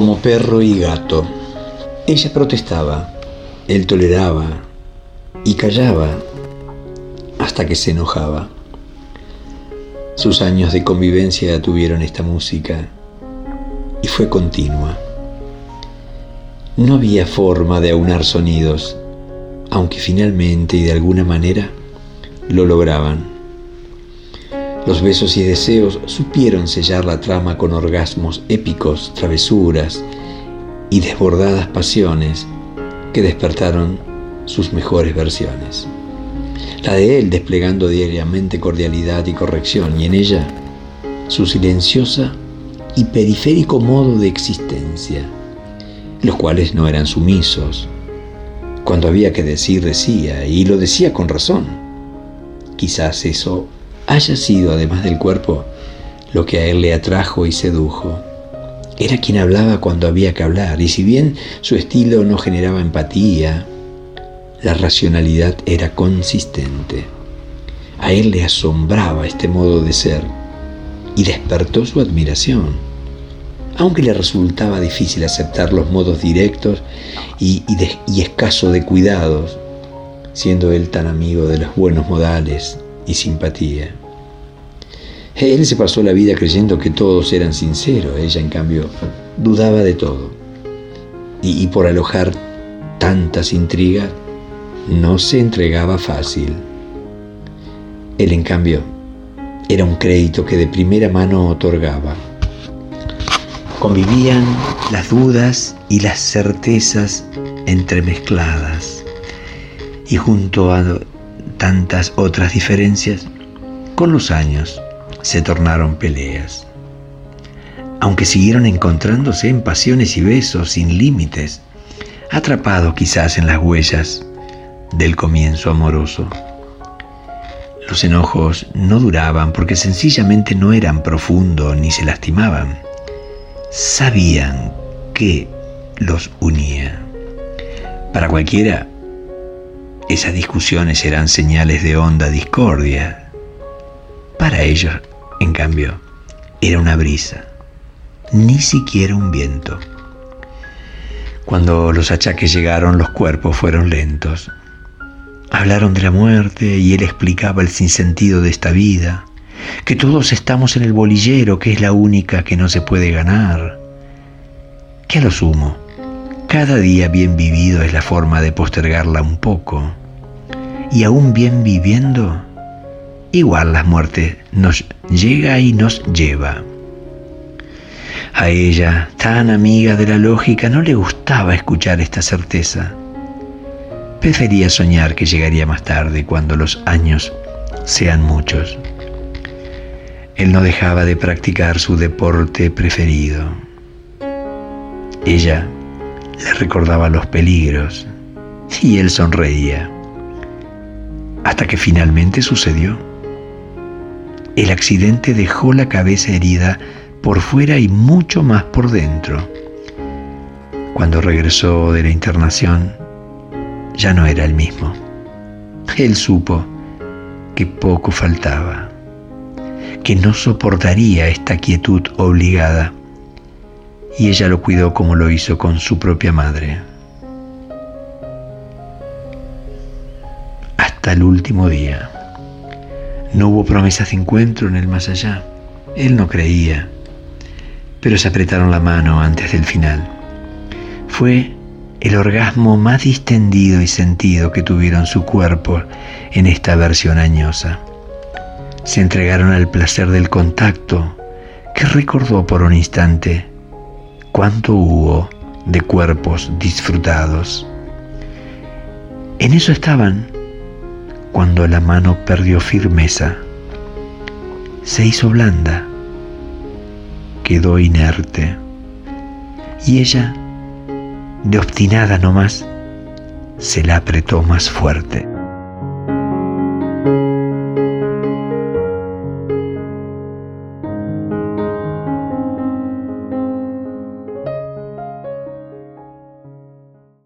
como perro y gato. Ella protestaba, él toleraba y callaba hasta que se enojaba. Sus años de convivencia tuvieron esta música y fue continua. No había forma de aunar sonidos, aunque finalmente y de alguna manera lo lograban. Los besos y deseos supieron sellar la trama con orgasmos épicos, travesuras y desbordadas pasiones que despertaron sus mejores versiones. La de él desplegando diariamente cordialidad y corrección y en ella su silenciosa y periférico modo de existencia, los cuales no eran sumisos. Cuando había que decir, decía, y lo decía con razón. Quizás eso haya sido, además del cuerpo, lo que a él le atrajo y sedujo. Era quien hablaba cuando había que hablar, y si bien su estilo no generaba empatía, la racionalidad era consistente. A él le asombraba este modo de ser y despertó su admiración, aunque le resultaba difícil aceptar los modos directos y, escaso de cuidados, siendo él tan amigo de los buenos modales y simpatía. Él se pasó la vida creyendo que todos eran sinceros, ella en cambio dudaba de todo. Y, por alojar tantas intrigas, no se entregaba fácil. Él en cambio era un crédito que de primera mano otorgaba. Convivían las dudas y las certezas entremezcladas y junto a tantas otras diferencias, con los años se tornaron peleas. Aunque siguieron encontrándose en pasiones y besos sin límites, atrapados quizás en las huellas del comienzo amoroso. Los enojos no duraban porque sencillamente no eran profundos ni se lastimaban. Sabían que los unía. Para cualquiera, esas discusiones eran señales de honda discordia. Para ellos en cambio, era una brisa, ni siquiera un viento. Cuando los achaques llegaron, los cuerpos fueron lentos. Hablaron de la muerte y él explicaba el sinsentido de esta vida, que todos estamos en el bolillero, que es la única que no se puede ganar. Que a lo sumo, cada día bien vivido es la forma de postergarla un poco. Y aún bien viviendo, igual la muerte nos llega y nos lleva. A ella, tan amiga de la lógica, no le gustaba escuchar esta certeza. Prefería soñar que llegaría más tarde, cuando los años sean muchos. Él no dejaba de practicar su deporte preferido. Ella le recordaba los peligros y él sonreía. Hasta que finalmente sucedió. El accidente dejó la cabeza herida por fuera y mucho más por dentro. Cuando regresó de la internación, ya no era el mismo. Él supo que poco faltaba, que no soportaría esta quietud obligada, y ella lo cuidó como lo hizo con su propia madre. Hasta el último día. No hubo promesas de encuentro en el más allá. Él no creía, pero se apretaron la mano antes del final. Fue el orgasmo más distendido y sentido que tuvieron su cuerpo en esta versión añosa. Se entregaron al placer del contacto que recordó por un instante cuánto hubo de cuerpos disfrutados. En eso estaban cuando la mano perdió firmeza, se hizo blanda, quedó inerte, y ella, de obstinada nomás, se la apretó más fuerte.